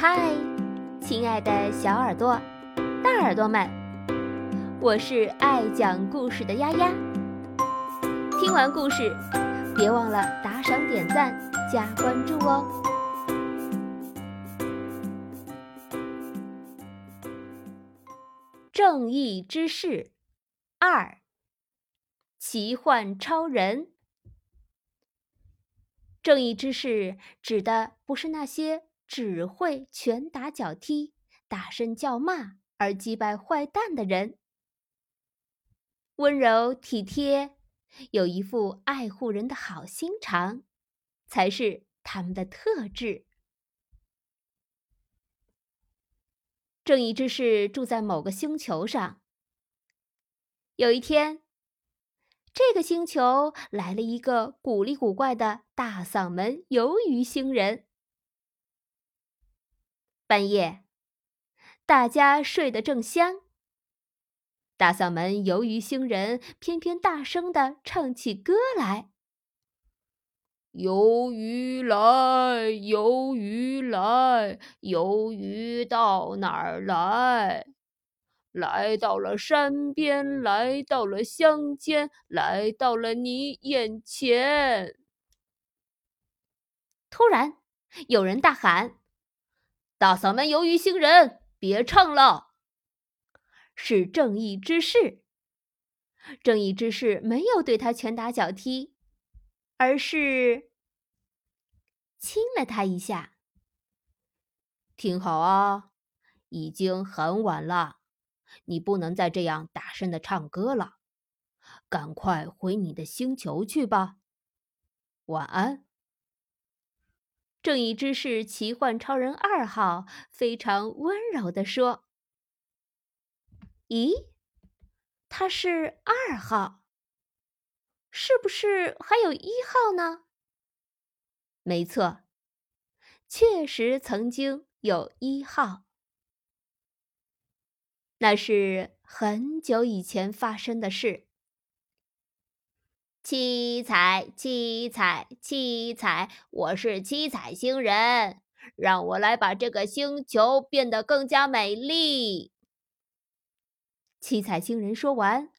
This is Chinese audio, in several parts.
嗨，亲爱的小耳朵、大耳朵们，我是爱讲故事的丫丫。听完故事，别忘了打赏、点赞、加关注哦。正义之士二：奇幻超人。正义之士指的不是那些。只会拳打脚踢、大声叫骂而击败坏蛋的人，温柔体贴，有一副爱护人的好心肠，才是他们的特质。正义之士住在某个星球上。有一天，这个星球来了一个古里古怪的大嗓门鱿鱼星人。半夜，大家睡得正香。大嗓门鱿鱼星人偏偏大声的唱起歌来：“鱿鱼来，鱿鱼来，鱿鱼到哪儿来？来到了山边，来到了乡间，来到了你眼前。”突然，有人大喊。大嗓门鱿鱼星人，别唱了！是正义之士。正义之士没有对他拳打脚踢，而是亲了他一下。听好啊，已经很晚了，你不能再这样大声的唱歌了，赶快回你的星球去吧。晚安。正义之士奇幻超人二号非常温柔地说：“咦，他是二号，是不是还有一号呢？”没错，确实曾经有一号，那是很久以前发生的事。七彩，七彩，七彩！我是七彩星人，让我来把这个星球变得更加美丽。七彩星人说完，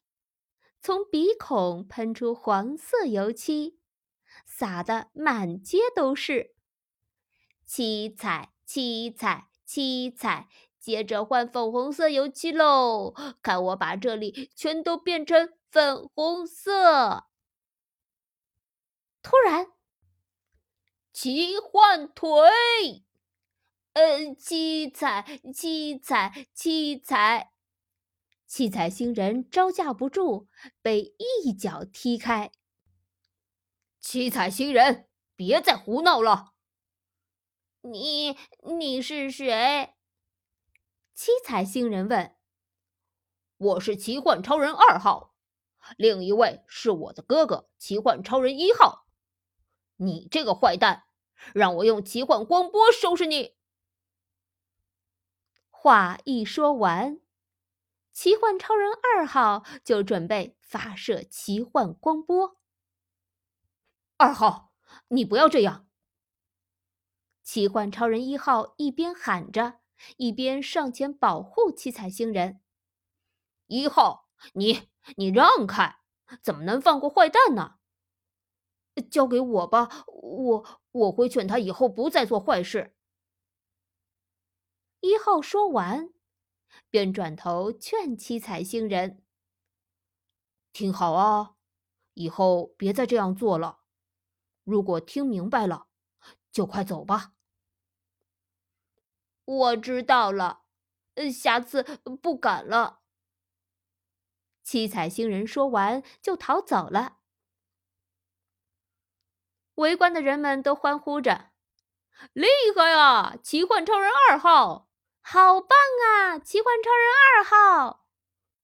从鼻孔喷出黄色油漆，洒得满街都是。七彩，七彩，七彩！接着换粉红色油漆喽，看我把这里全都变成粉红色！突然，奇幻腿，呃，七彩，七彩，七彩，七彩星人招架不住，被一脚踢开。七彩星人，别再胡闹了！你，你是谁？七彩星人问。我是奇幻超人二号，另一位是我的哥哥奇幻超人一号。你这个坏蛋，让我用奇幻光波收拾你！话一说完，奇幻超人二号就准备发射奇幻光波。二号，你不要这样！奇幻超人一号一边喊着，一边上前保护七彩星人。一号，你你让开！怎么能放过坏蛋呢？交给我吧，我我会劝他以后不再做坏事。一号说完，便转头劝七彩星人：“听好啊，以后别再这样做了。如果听明白了，就快走吧。”我知道了，下次不敢了。七彩星人说完，就逃走了。围观的人们都欢呼着：“厉害啊，奇幻超人二号！好棒啊，奇幻超人二号！”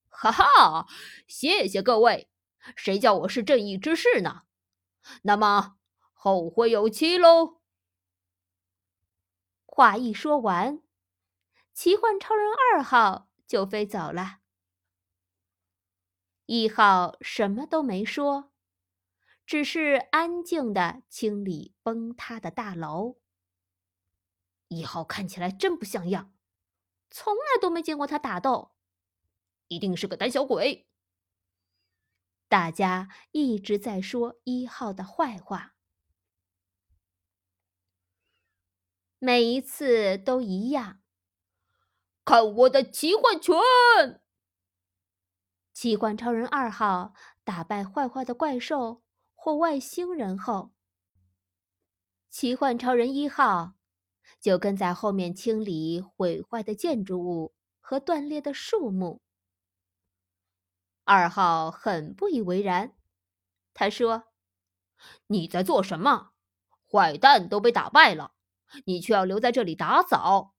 哈哈，谢谢各位！谁叫我是正义之士呢？那么后会有期喽！话一说完，奇幻超人二号就飞走了。一号什么都没说。只是安静的清理崩塌的大楼。一号看起来真不像样，从来都没见过他打斗，一定是个胆小鬼。大家一直在说一号的坏话，每一次都一样。看我的奇幻拳！奇幻超人二号打败坏坏的怪兽或外星人后，奇幻超人一号就跟在后面清理毁坏的建筑物和断裂的树木。二号很不以为然，他说：“你在做什么？坏蛋都被打败了，你却要留在这里打扫，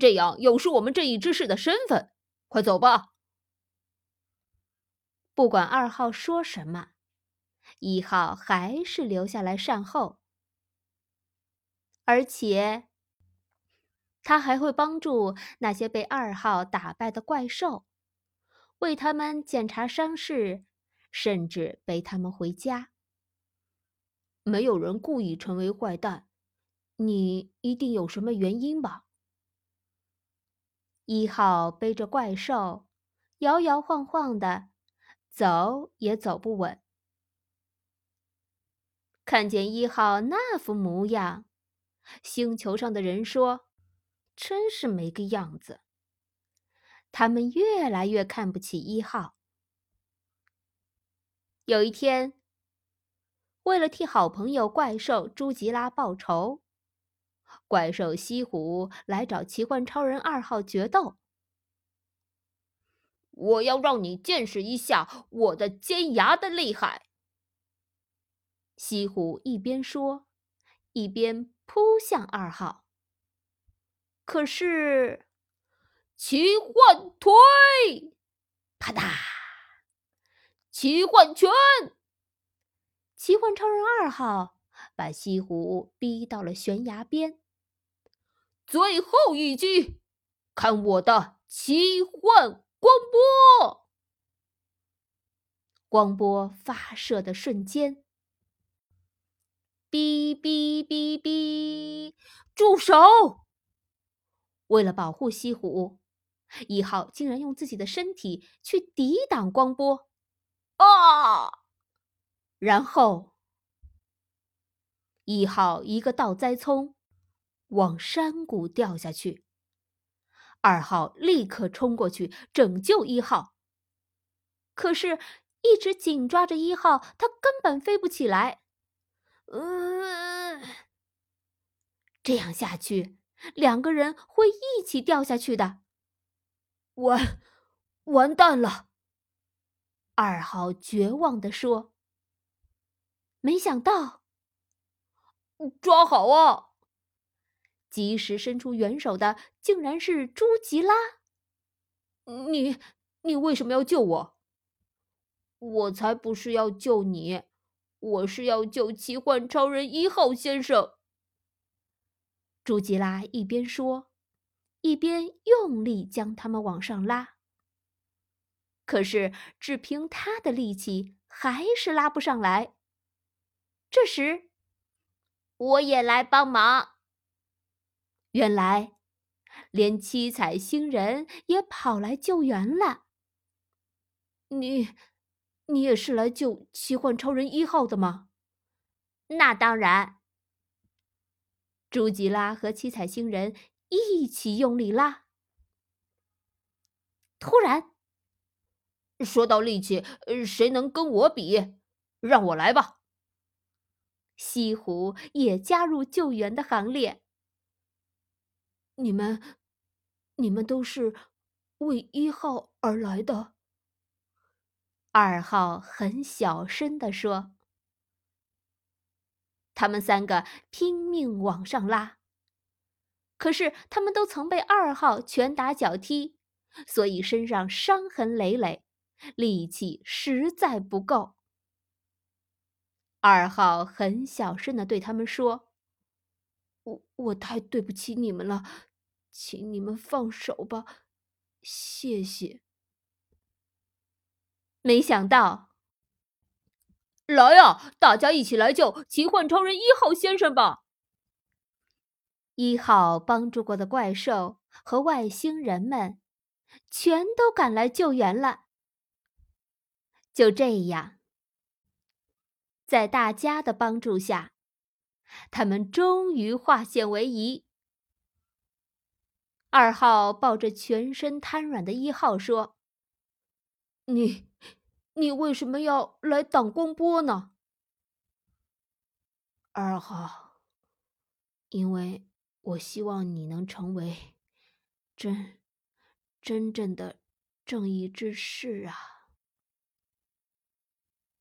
这样有失我们正义之士的身份。快走吧！”不管二号说什么，一号还是留下来善后，而且他还会帮助那些被二号打败的怪兽。为他们检查伤势，甚至背他们回家。没有人故意成为坏蛋，你一定有什么原因吧？一号背着怪兽，摇摇晃晃的，走也走不稳。看见一号那副模样，星球上的人说：“真是没个样子。”他们越来越看不起一号。有一天，为了替好朋友怪兽朱吉拉报仇，怪兽西虎来找奇幻超人二号决斗。我要让你见识一下我的尖牙的厉害！西湖一边说，一边扑向二号。可是。奇幻腿，啪嗒！奇幻拳，奇幻超人二号把西湖逼到了悬崖边。最后一击，看我的奇幻光波！光波发射的瞬间，哔哔哔哔，住手！为了保护西湖。一号竟然用自己的身体去抵挡光波，啊！然后一号一个倒栽葱，往山谷掉下去。二号立刻冲过去拯救一号，可是，一直紧抓着一号，他根本飞不起来。嗯，这样下去，两个人会一起掉下去的。完，完蛋了！二号绝望地说：“没想到，抓好啊！及时伸出援手的竟然是朱吉拉。你，你为什么要救我？我才不是要救你，我是要救奇幻超人一号先生。”朱吉拉一边说。一边用力将他们往上拉，可是只凭他的力气还是拉不上来。这时，我也来帮忙。原来，连七彩星人也跑来救援了。你，你也是来救奇幻超人一号的吗？那当然。朱吉拉和七彩星人。一起用力拉。突然，说到力气，谁能跟我比？让我来吧。西湖也加入救援的行列。你们，你们都是为一号而来的。二号很小声的说：“他们三个拼命往上拉。”可是他们都曾被二号拳打脚踢，所以身上伤痕累累，力气实在不够。二号很小声的对他们说：“我我太对不起你们了，请你们放手吧，谢谢。”没想到，来呀，大家一起来救奇幻超人一号先生吧！一号帮助过的怪兽和外星人们，全都赶来救援了。就这样，在大家的帮助下，他们终于化险为夷。二号抱着全身瘫软的一号说：“你，你为什么要来挡光波呢？”二号，因为我希望你能成为真、真正的正义之士啊！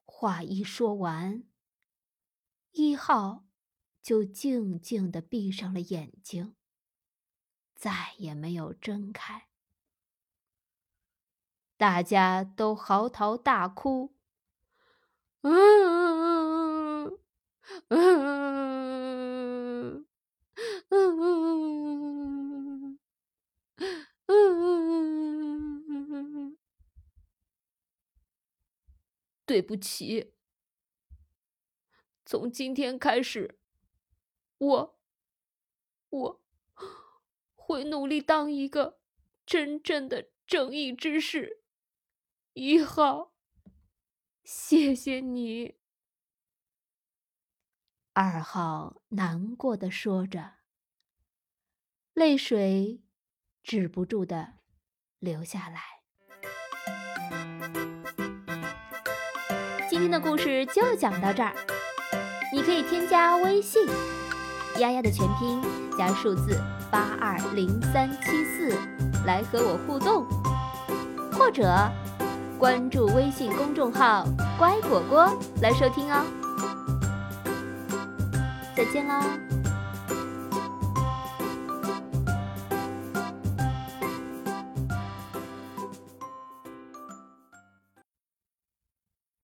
话一说完，一号就静静的闭上了眼睛。再也没有睁开，大家都嚎啕大哭。对不起，从今天开始，我，我。会努力当一个真正的正义之士，一号。谢谢你。二号难过的说着，泪水止不住的流下来。今天的故事就讲到这儿，你可以添加微信“丫丫”的全拼加数字。八二零三七四来和我互动，或者关注微信公众号“乖果果”来收听哦。再见啦。